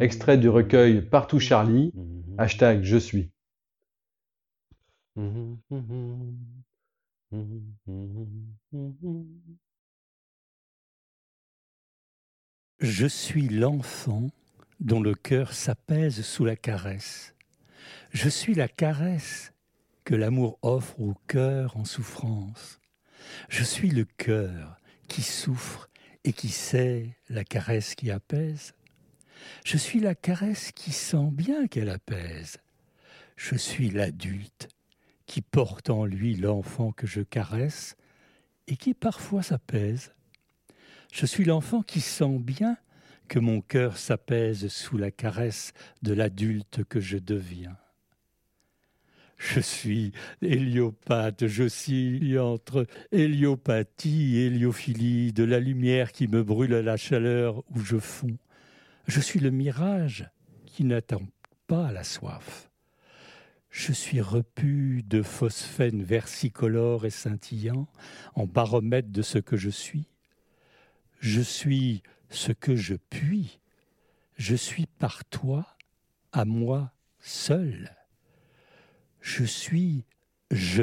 Extrait du recueil Partout Charlie, hashtag Je suis. Je suis l'enfant dont le cœur s'apaise sous la caresse. Je suis la caresse que l'amour offre au cœur en souffrance. Je suis le cœur qui souffre et qui sait la caresse qui apaise? Je suis la caresse qui sent bien qu'elle apaise. Je suis l'adulte qui porte en lui l'enfant que je caresse et qui parfois s'apaise. Je suis l'enfant qui sent bien que mon cœur s'apaise sous la caresse de l'adulte que je deviens. Je suis héliopathe, j'oscille entre héliopathie et héliophilie, de la lumière qui me brûle à la chaleur où je fonds. Je suis le mirage qui n'attend pas la soif. Je suis repu de phosphène versicolore et scintillant, en baromètre de ce que je suis. Je suis ce que je puis. Je suis par toi, à moi seul. Je suis je.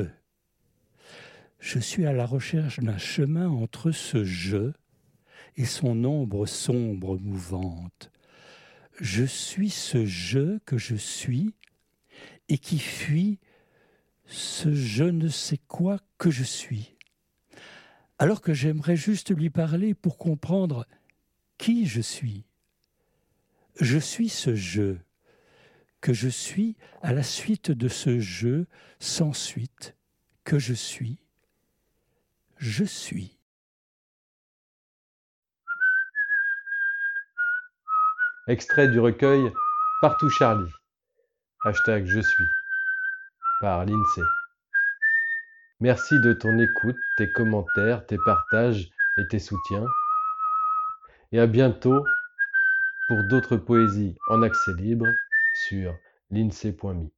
Je suis à la recherche d'un chemin entre ce je et son ombre sombre mouvante. Je suis ce je que je suis et qui fuit ce je ne sais quoi que je suis. Alors que j'aimerais juste lui parler pour comprendre qui je suis. Je suis ce je que je suis à la suite de ce je sans suite que je suis. Je suis. Extrait du recueil Partout Charlie. Hashtag Je suis. Par l'INSEE. Merci de ton écoute, tes commentaires, tes partages et tes soutiens. Et à bientôt pour d'autres poésies en accès libre sur l'INSEE.me.